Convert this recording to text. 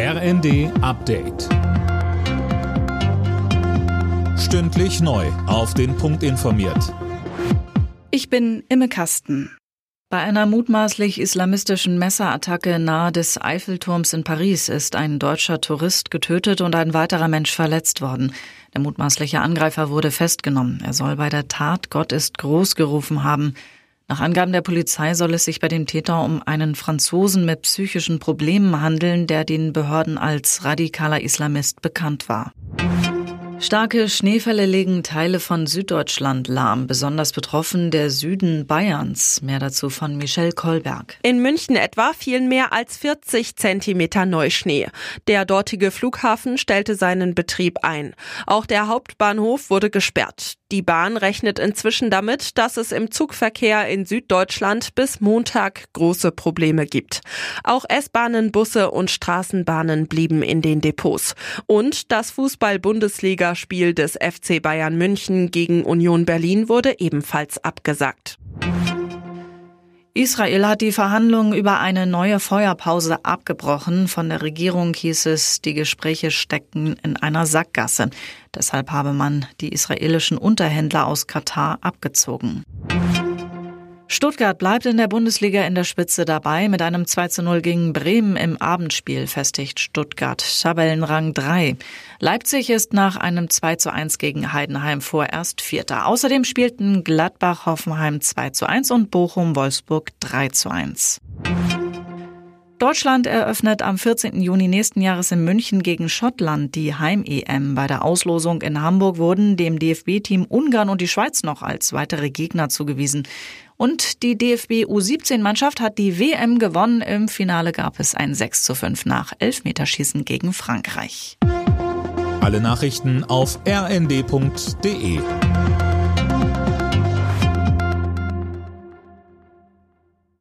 RND Update. Stündlich neu. Auf den Punkt informiert. Ich bin Imme Kasten. Bei einer mutmaßlich islamistischen Messerattacke nahe des Eiffelturms in Paris ist ein deutscher Tourist getötet und ein weiterer Mensch verletzt worden. Der mutmaßliche Angreifer wurde festgenommen. Er soll bei der Tat Gott ist groß gerufen haben. Nach Angaben der Polizei soll es sich bei dem Täter um einen Franzosen mit psychischen Problemen handeln, der den Behörden als radikaler Islamist bekannt war. Starke Schneefälle legen Teile von Süddeutschland lahm, besonders betroffen der Süden Bayerns. Mehr dazu von Michelle Kolberg. In München etwa fielen mehr als 40 Zentimeter Neuschnee. Der dortige Flughafen stellte seinen Betrieb ein. Auch der Hauptbahnhof wurde gesperrt. Die Bahn rechnet inzwischen damit, dass es im Zugverkehr in Süddeutschland bis Montag große Probleme gibt. Auch S-Bahnen, Busse und Straßenbahnen blieben in den Depots. Und das Fußball-Bundesligaspiel des FC Bayern München gegen Union Berlin wurde ebenfalls abgesagt. Israel hat die Verhandlungen über eine neue Feuerpause abgebrochen. Von der Regierung hieß es, die Gespräche steckten in einer Sackgasse. Deshalb habe man die israelischen Unterhändler aus Katar abgezogen. Stuttgart bleibt in der Bundesliga in der Spitze dabei. Mit einem 2 zu 0 gegen Bremen im Abendspiel festigt Stuttgart Tabellenrang 3. Leipzig ist nach einem 2 zu 1 gegen Heidenheim vorerst Vierter. Außerdem spielten Gladbach Hoffenheim 2 zu 1 und Bochum Wolfsburg 3 zu 1. Deutschland eröffnet am 14. Juni nächsten Jahres in München gegen Schottland die Heim-EM. Bei der Auslosung in Hamburg wurden dem DFB-Team Ungarn und die Schweiz noch als weitere Gegner zugewiesen. Und die DFB U17-Mannschaft hat die WM gewonnen. Im Finale gab es ein 6 zu 5 nach Elfmeterschießen gegen Frankreich. Alle Nachrichten auf rnd.de